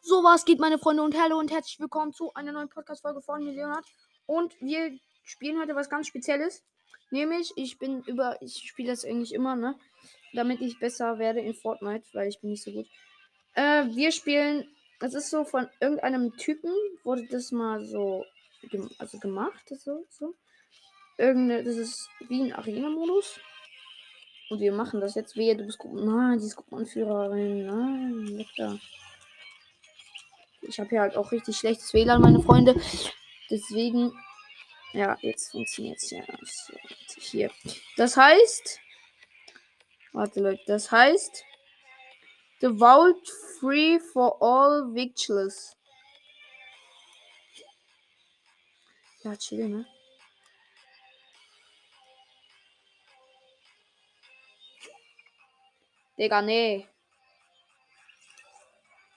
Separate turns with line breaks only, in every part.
So was geht, meine Freunde, und hallo und herzlich willkommen zu einer neuen Podcast-Folge von mir, Leonard. Und wir spielen heute was ganz Spezielles. Nämlich, ich bin über, ich spiele das eigentlich immer, ne? Damit ich besser werde in Fortnite, weil ich bin nicht so gut. Äh, wir spielen, das ist so von irgendeinem Typen, wurde das mal so, also gemacht, so, so. Irgende, das ist wie ein Arena-Modus. Und wir machen das jetzt. Wehe, du bist Gruppen. Nein, die ist Gruppenanführerin. Nein, weg da. Ich habe hier halt auch richtig schlechtes WLAN, meine Freunde. Deswegen, ja, jetzt funktioniert es ja. So, hier. Das heißt, warte Leute, das heißt, The Vault Free for All Victuals. Ja, chill, ne? Digga, nee.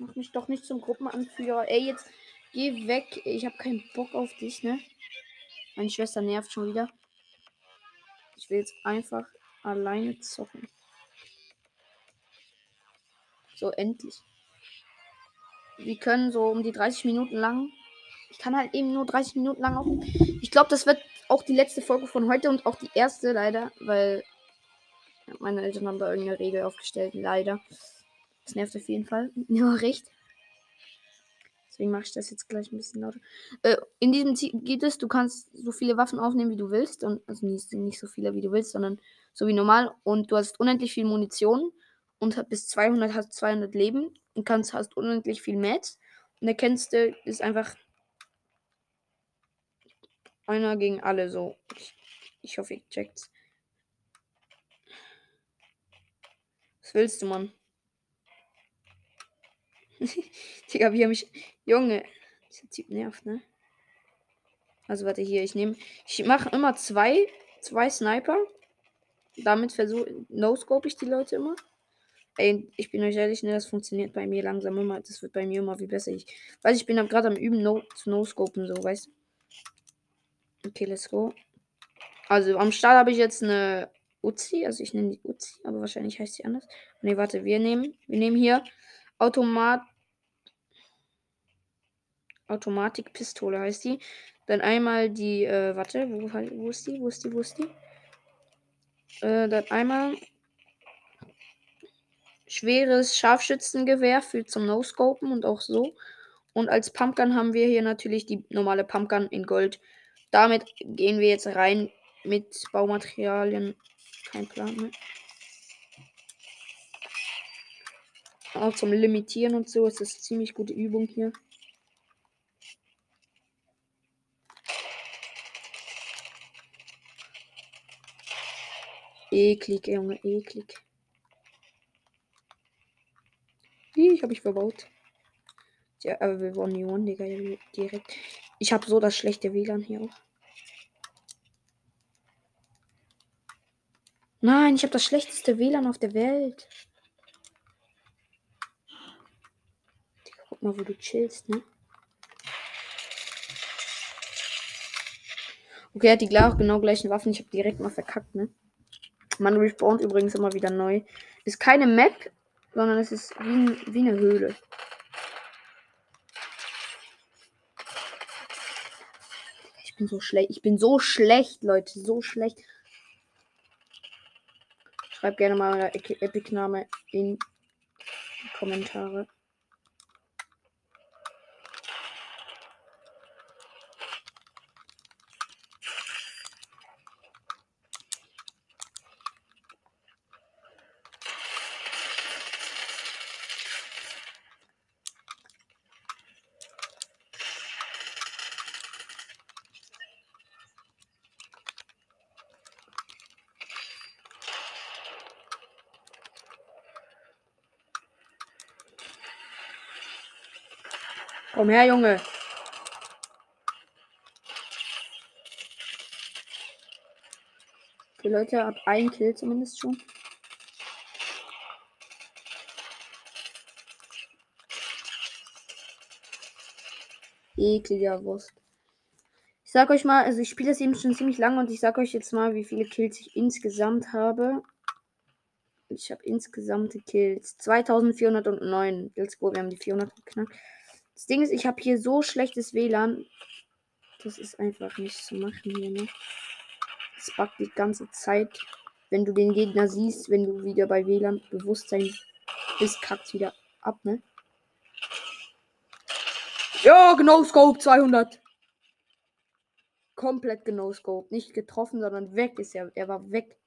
Mach mich doch nicht zum Gruppenanführer. Ey, jetzt geh weg. Ich habe keinen Bock auf dich, ne? Meine Schwester nervt schon wieder. Ich will jetzt einfach alleine zocken. So, endlich. Wir können so um die 30 Minuten lang. Ich kann halt eben nur 30 Minuten lang aufnehmen. Ich glaube, das wird auch die letzte Folge von heute und auch die erste leider, weil meine Eltern haben da irgendeine Regel aufgestellt, leider. Das nervt auf jeden Fall. Ja, recht. Deswegen mache ich das jetzt gleich ein bisschen lauter. Äh, in diesem Ziel geht es, du kannst so viele Waffen aufnehmen, wie du willst. Und, also nicht, nicht so viele, wie du willst, sondern so wie normal. Und du hast unendlich viel Munition und bis 200 hast 200 Leben und kannst hast unendlich viel Mats. Und der kennste ist einfach einer gegen alle so. Ich, ich hoffe, ihr checkt's. Was willst du, Mann? Digga, wie mich. Junge. Dieser Typ nervt, ne? Also warte hier, ich nehme. Ich mache immer zwei, zwei Sniper. Damit versuche. No-scope ich die Leute immer. Ey, ich bin euch ehrlich, ne, das funktioniert bei mir langsam immer. Das wird bei mir immer wie besser. Ich weiß, ich bin gerade am Üben, no, zu No-Scopen, so, weißt Okay, let's go. Also am Start habe ich jetzt eine Uzi, also ich nenne die Uzi, aber wahrscheinlich heißt sie anders. Ne, warte, wir nehmen, wir nehmen hier Automat Automatikpistole heißt die. Dann einmal die, äh, warte, wo, wo ist die? Wo ist die? Wo ist die? Äh, dann einmal schweres Scharfschützengewehr für zum No-Scopen und auch so. Und als Pumpgun haben wir hier natürlich die normale Pumpgun in Gold. Damit gehen wir jetzt rein mit Baumaterialien. Kein Plan mehr. Auch zum Limitieren und so ist das ziemlich gute Übung hier. Eklig, Junge, eklig. Ich habe ich verbaut. Ja, aber wir wollen die One, Digga, direkt. Ich habe so das schlechte WLAN hier auch. Nein, ich habe das schlechteste WLAN auf der Welt. Digga, guck mal, wo du chillst, ne? Okay, er hat die genau gleichen Waffen. Ich habe direkt mal verkackt, ne? Man respawnt übrigens immer wieder neu. Ist keine Map, sondern es ist wie, wie eine Höhle. Ich bin so schlecht. Ich bin so schlecht, Leute. So schlecht. Schreibt gerne mal euer Epic-Name in die Kommentare. Komm her, Junge. Die Leute ab ein Kill zumindest schon. Ekliger Wurst. Ich sag euch mal, also ich spiele das eben schon ziemlich lange und ich sag euch jetzt mal, wie viele Kills ich insgesamt habe. Ich habe insgesamt Kills 2409. Let's go, wir haben die 400 geknackt. Das Ding ist, ich habe hier so schlechtes WLAN. Das ist einfach nicht zu machen hier, ne? Das buggt die ganze Zeit. Wenn du den Gegner siehst, wenn du wieder bei WLAN Bewusstsein bist, kackt wieder ab, ne? Ja, genau, Scope 200. Komplett genau Scope. Nicht getroffen, sondern weg ist er. Er war weg.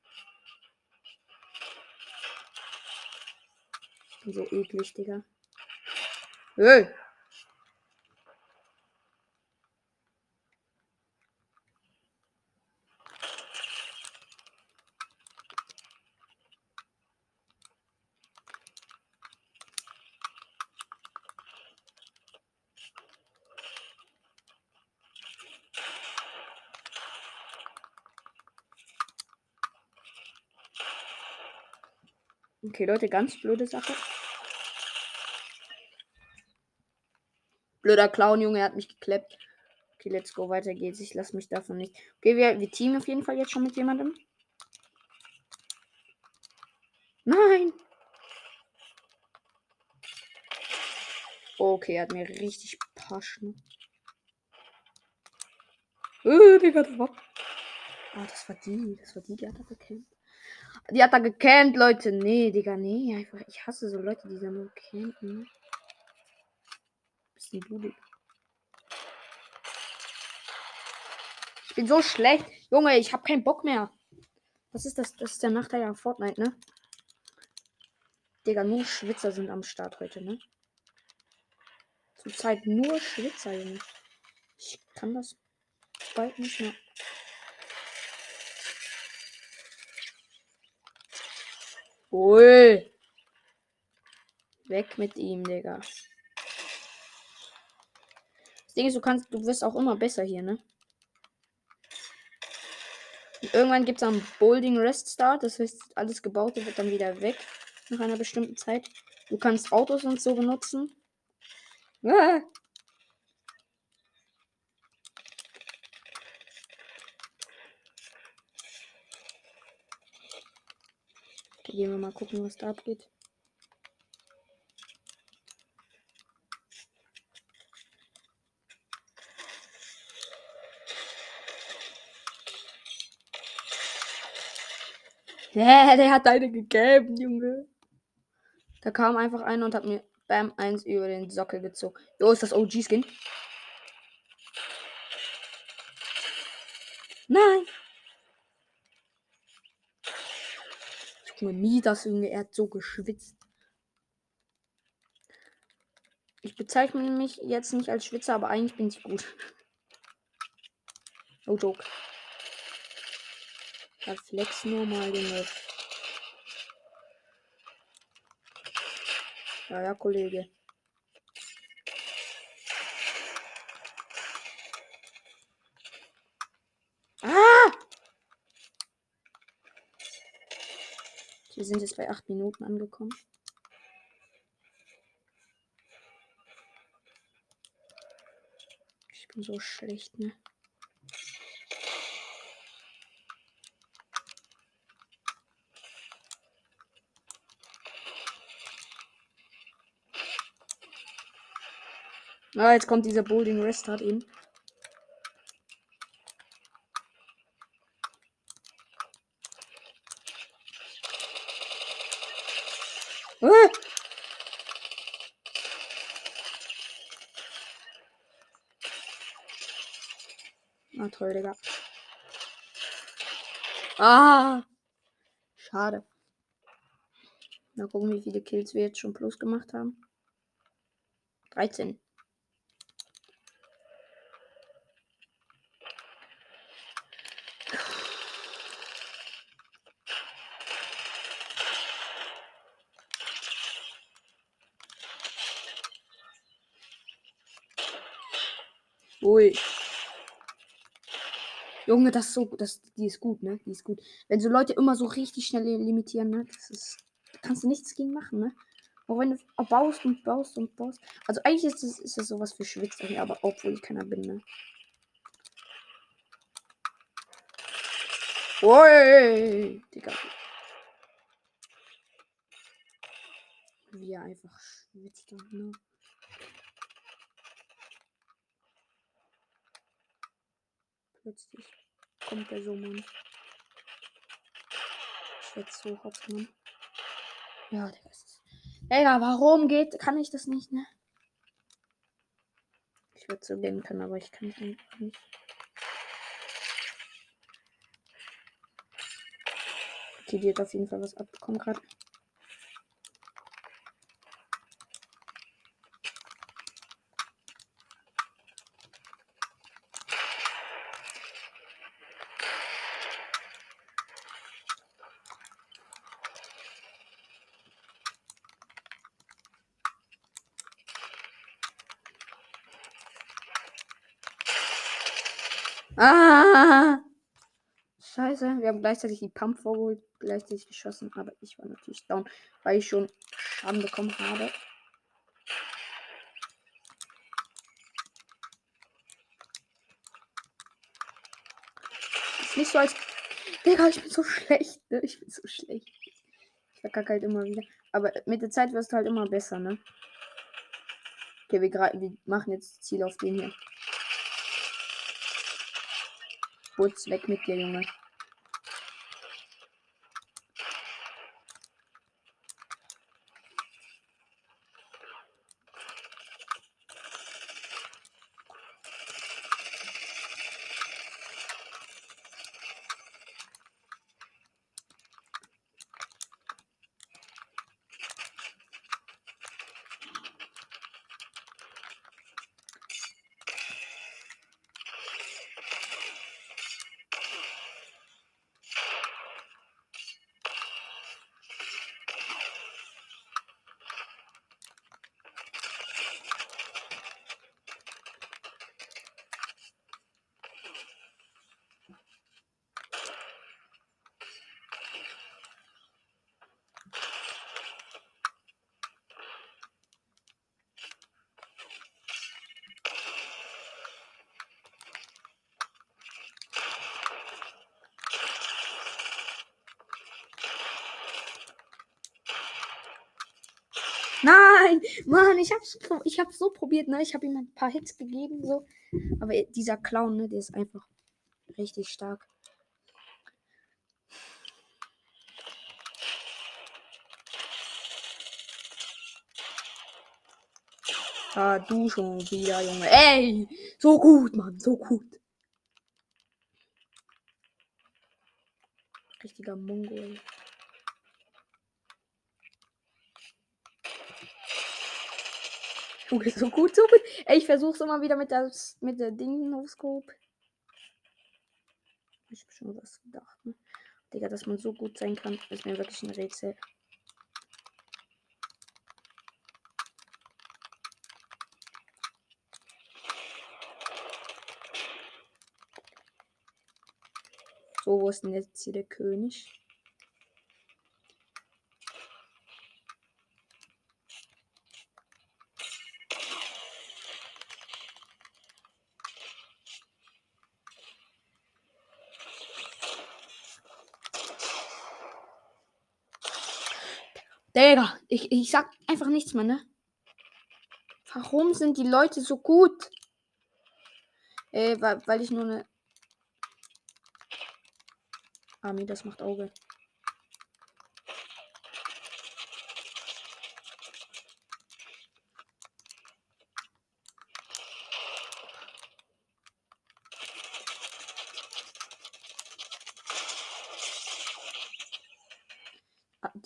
So eklig, Digga. Hey. Okay, Leute, ganz blöde Sache. Blöder Clown, Junge, er hat mich gekleppt. Okay, let's go, weiter geht's. Ich lasse mich davon nicht. Okay, wir, wir teamen auf jeden Fall jetzt schon mit jemandem. Nein! Okay, er hat mir richtig Paschen. Äh, das war. Ah, das war die. Das war die, die hat er bekämpft. Die hat da gecampt, Leute. Nee, Digga, nee. Einfach, ich hasse so Leute, die da nur campen. Bisschen blutig. Ich bin so schlecht. Junge, ich hab keinen Bock mehr. Was ist das? Das ist der Nachteil an Fortnite, ne? Digga, nur Schwitzer sind am Start heute, ne? Zurzeit nur Schwitzer, Junge. Ich kann das bald nicht mehr. Ui. Weg mit ihm, Digga. Das Ding ist, du kannst, du wirst auch immer besser hier, ne? Und irgendwann gibt es einen Bolding Rest Start, das heißt, alles Gebaute wird dann wieder weg nach einer bestimmten Zeit. Du kannst Autos und so benutzen. Ah. Gehen wir mal gucken, was da abgeht. Ja, der hat eine gegeben, Junge. Da kam einfach einer und hat mir Bam 1 über den Sockel gezogen. Jo, ist das OG-Skin? Nein! Junge, nie das Junge, er hat so geschwitzt. Ich bezeichne mich jetzt nicht als Schwitzer, aber eigentlich bin ich gut. No joke. Ja, flex nur mal, Junge. Ja, ja, Kollege. Wir sind jetzt bei acht Minuten angekommen. Ich bin so schlecht, ne? Ah, jetzt kommt dieser Boulding Restart eben. Toll, Digga. Ah! Schade. Mal gucken, wie viele Kills wir jetzt schon plus gemacht haben. 13. Ui. Junge, das ist so, das, die ist gut, ne? Die ist gut. Wenn so Leute immer so richtig schnell limitieren, ne? Das ist, kannst du nichts gegen machen, ne? Auch wenn du baust und baust und baust. Also eigentlich ist das, ist das sowas für Schwitzer, aber obwohl ich keiner bin, ne? Ui, Digga. Wie er einfach schwitzt. dann, Ne? Plötzlich kommt der so, Mann. Schwitzt so hops, Mann. Ja, Digga. es ist- Digga, warum geht, kann ich das nicht, ne? Ich würde so gehen können, aber ich kann es einfach nicht. Okay, die hat auf jeden Fall was abbekommen gerade. Ah! Scheiße, wir haben gleichzeitig die Pump vorgeholt, gleichzeitig geschossen, aber ich war natürlich down, weil ich schon Schaden bekommen habe. Ist nicht so als. Digga, ich bin so schlecht, ne? Ich bin so schlecht. Ich verkacke halt immer wieder. Aber mit der Zeit wirst du halt immer besser, ne? Okay, wir, wir machen jetzt Ziel auf den hier. Putz, weg mit dir, Junge. Nein, Mann, ich hab's, ich hab's so probiert, ne? Ich habe ihm ein paar Hits gegeben, so. Aber dieser Clown, ne, der ist einfach richtig stark. Ah, du schon wieder, Junge. Ey, so gut, Mann, so gut. Richtiger Mongol. Junge, so gut, so gut. Ey, ich versuch's immer wieder mit der, mit der Ding no Scope. Ich hab schon was gedacht, ne? Digga, dass man so gut sein kann, ist mir wirklich ein Rätsel. So, wo ist denn jetzt hier der König? Digga, ich, ich sag einfach nichts mehr, ne? Warum sind die Leute so gut? Äh, weil, weil ich nur eine. Army, das macht Auge.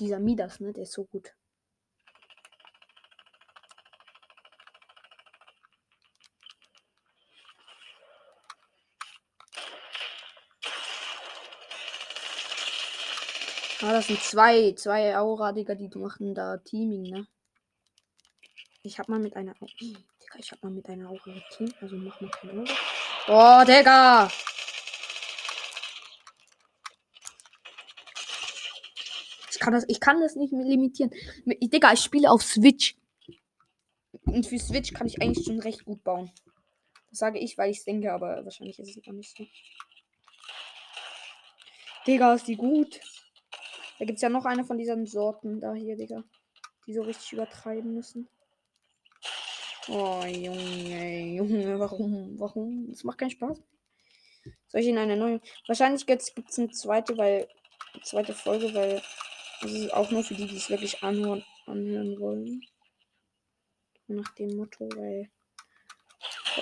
Dieser Midas, ne? Der ist so gut. Ah, das sind zwei, zwei Aura, Digga, die machen da Teaming, ne? Ich hab mal mit einer. Digga, ich hab mal mit einer Aura geteamt, also mach mal kein Auge. Oh, Digga! Kann das, ich kann das nicht limitieren. Mit- Digga, ich spiele auf Switch. Und für Switch kann ich eigentlich schon recht gut bauen. Das sage ich, weil ich denke, aber wahrscheinlich ist es auch nicht so. Digga, ist die gut. Da gibt es ja noch eine von diesen Sorten da hier, Digga. die so richtig übertreiben müssen. Oh, Junge, Junge, warum? Warum? Das macht keinen Spaß. Soll ich in eine neue? Wahrscheinlich gibt es eine zweite, weil. Zweite Folge, weil. Das ist auch nur für die, die es wirklich anhören, anhören wollen. Nach dem Motto, weil.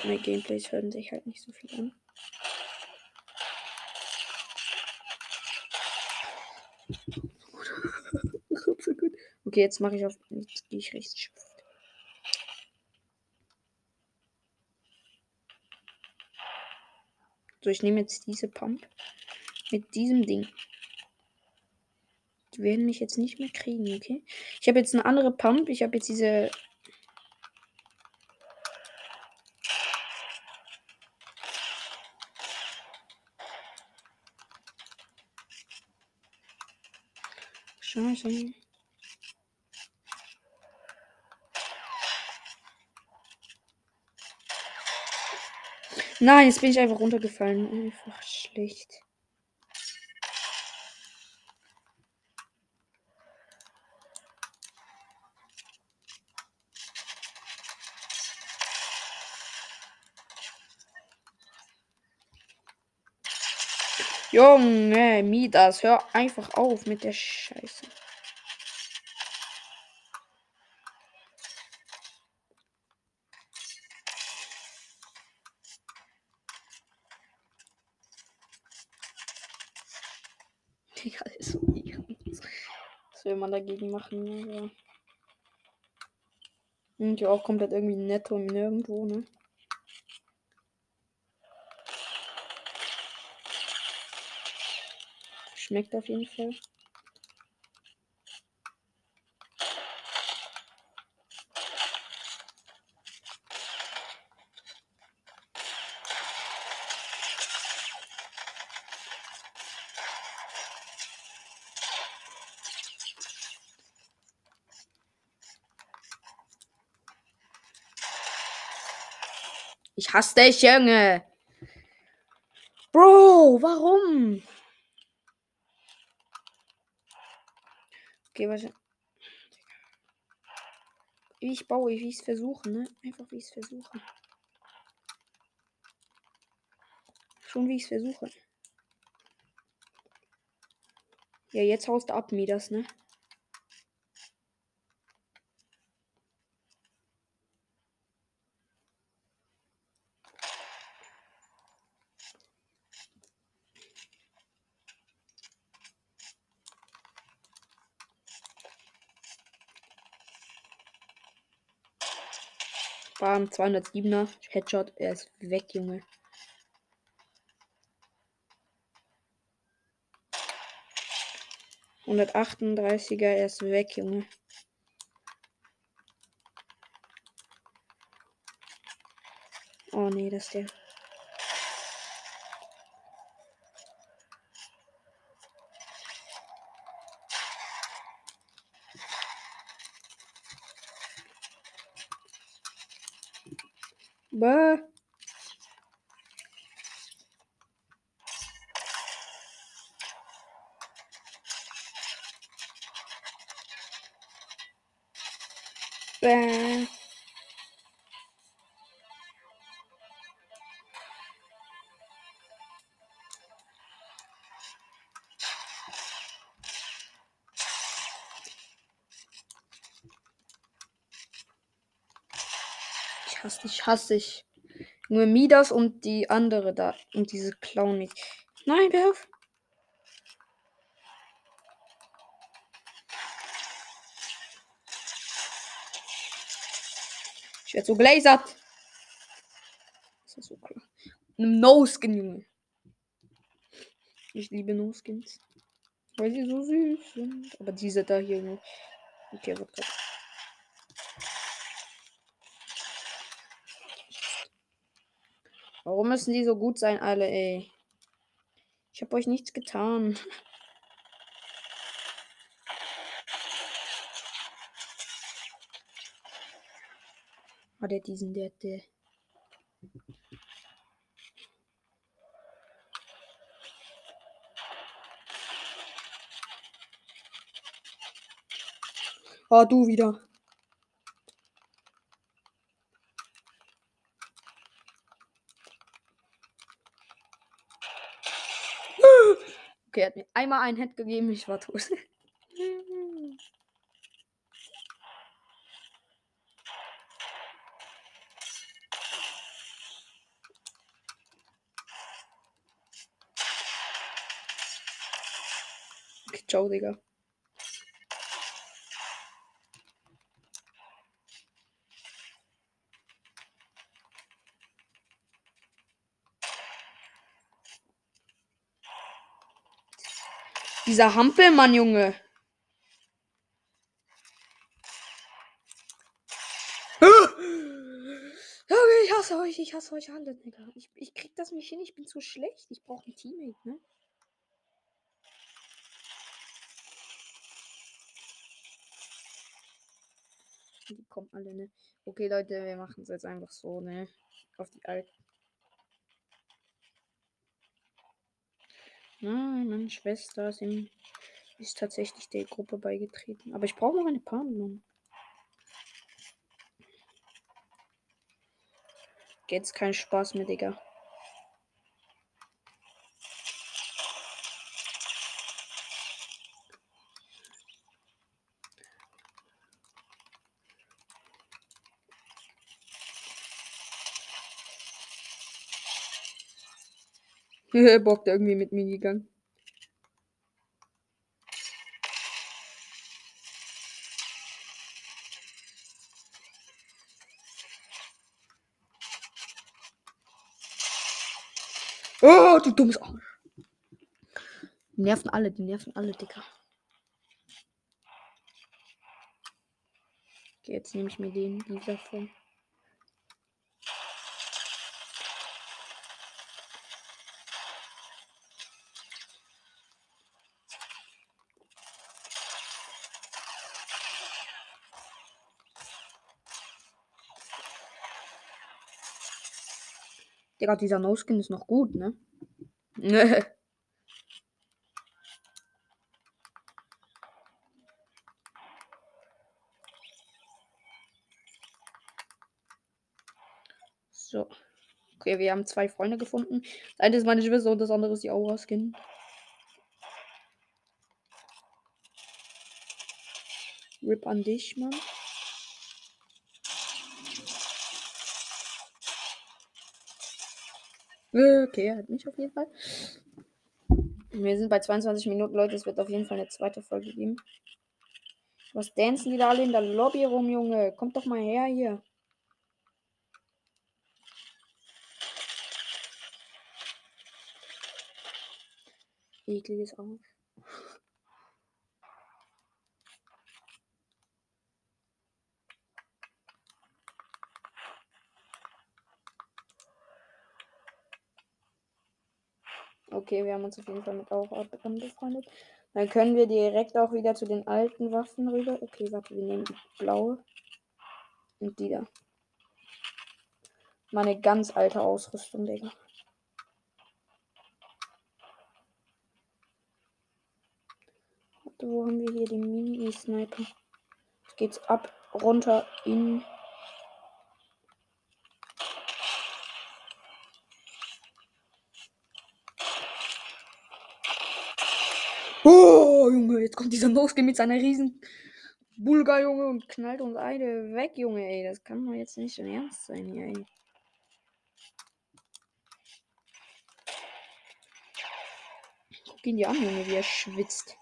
Meine Gameplays hören sich halt nicht so viel an. Okay, jetzt mache ich auf. Jetzt gehe ich richtig So, ich nehme jetzt diese Pump mit diesem Ding. Werden mich jetzt nicht mehr kriegen, okay? Ich habe jetzt eine andere Pump. Ich habe jetzt diese. Scheiße. Nein, jetzt bin ich einfach runtergefallen. Einfach schlecht. Junge, Midas, hör einfach auf mit der Scheiße. will man dagegen machen. Ja. Und ja auch komplett irgendwie netto nirgendwo, ne? Schmeckt auf jeden Fall. Ich hasse dich, Junge. Bro, warum? Okay, was? Wie ich baue, wie ich es versuche, ne? Einfach wie ich es versuche. Schon wie ich es versuche. Ja, jetzt haust du ab, mir das, ne? Bam, 207er. Headshot. Er ist weg, Junge. Hundertachtunddreißiger, er ist weg, Junge. Oh nee, das ist der. Bơ. Và hasse ich. Nur Midas und die andere da. Und diese Clown nicht. Nein, wer auf. Ich werde so glasert. Das ist so klar. No-Skin, Junge. Ich liebe No-Skins. Weil sie so süß sind. Aber diese da hier. Ne? Okay, wird gerade. Warum müssen die so gut sein, alle, ey? Ich habe euch nichts getan. Hat er diesen, der, der. Ah, du wieder. Okay, er hat mir einmal einen Head gegeben, ich war tot. Okay, ciao, Digga. Dieser Hampelmann, Junge. Okay, ich hasse euch, ich hasse euch alle, Digga. Ich, ich krieg das nicht hin, ich bin zu schlecht. Ich brauche ein Teammate, ne? Die kommen alle, ne? Okay, Leute, wir machen es jetzt einfach so, ne? Auf die Alten. Nein, meine Schwester ist, im, ist tatsächlich der Gruppe beigetreten. Aber ich brauche noch eine Partnerin. Jetzt kein Spaß mehr, Digga. Bock irgendwie mit mir gegangen. Oh, du dummes Arsch. Die nerven alle, die nerven alle, Dicker. Okay, jetzt nehme ich mir den dieser vor. Digga, dieser No-Skin ist noch gut, ne? so. Okay, wir haben zwei Freunde gefunden. Das eine ist meine Schwester und das andere ist die Aura-Skin. Rip an dich, Mann. Okay, er hat mich auf jeden Fall. Wir sind bei 22 Minuten, Leute. Es wird auf jeden Fall eine zweite Folge geben. Was dancen die da alle in der Lobby rum, Junge? Kommt doch mal her hier. Ekliges Arsch. Okay, wir haben uns auf jeden Fall mit auch angefreundet. Dann können wir direkt auch wieder zu den alten Waffen rüber. Okay, warte, wir nehmen die blaue. Und die da. Meine ganz alte Ausrüstung, Digga. Warte, wo haben wir hier den Mini-Sniper? Jetzt geht's ab, runter in Oh, Junge, jetzt kommt dieser Noskin mit seiner riesen Bulgar, Junge, und knallt uns eine weg, Junge, ey. Das kann doch jetzt nicht so ernst sein hier, ey. Guck ihn dir an, Junge, wie er schwitzt.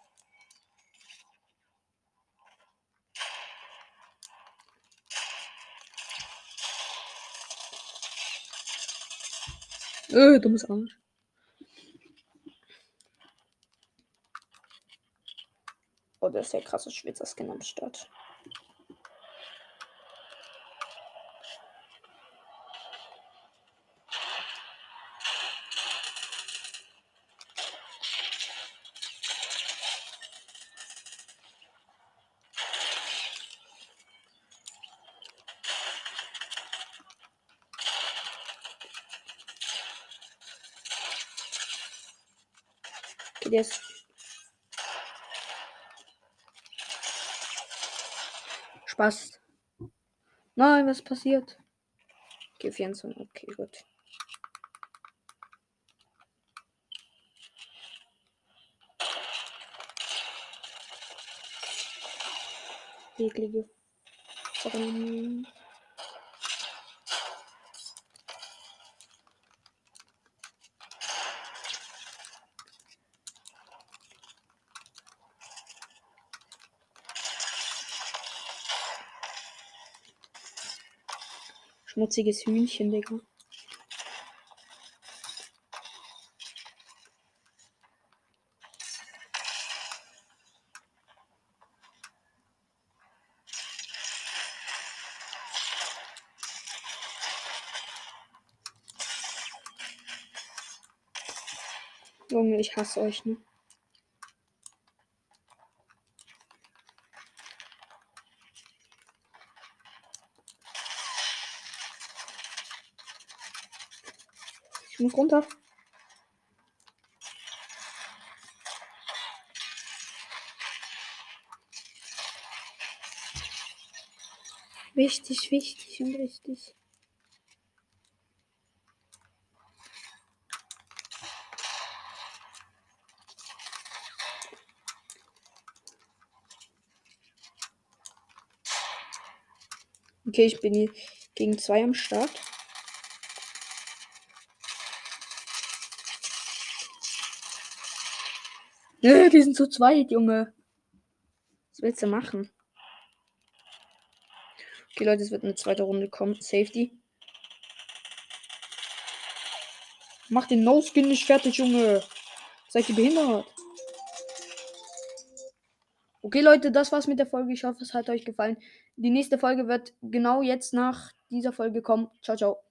Äh, dummes Arsch. Oh, das ist ja krasse Schwitzer-Skin am Start. Okay, der ist Spaß. Nein, was passiert? Okay, 24. Okay, gut. Eklige Formen. Schmutziges Hühnchen, Digga. Junge, ich hasse euch, ne? Muss runter. Wichtig, wichtig und richtig. Okay, ich bin gegen zwei am Start. Nö, die sind zu zweit, Junge. Was willst du machen? Okay, Leute, es wird eine zweite Runde kommen. Safety. Mach den No-Skin nicht fertig, Junge. Seid ihr behindert? Okay, Leute, das war's mit der Folge. Ich hoffe, es hat euch gefallen. Die nächste Folge wird genau jetzt nach dieser Folge kommen. Ciao, ciao.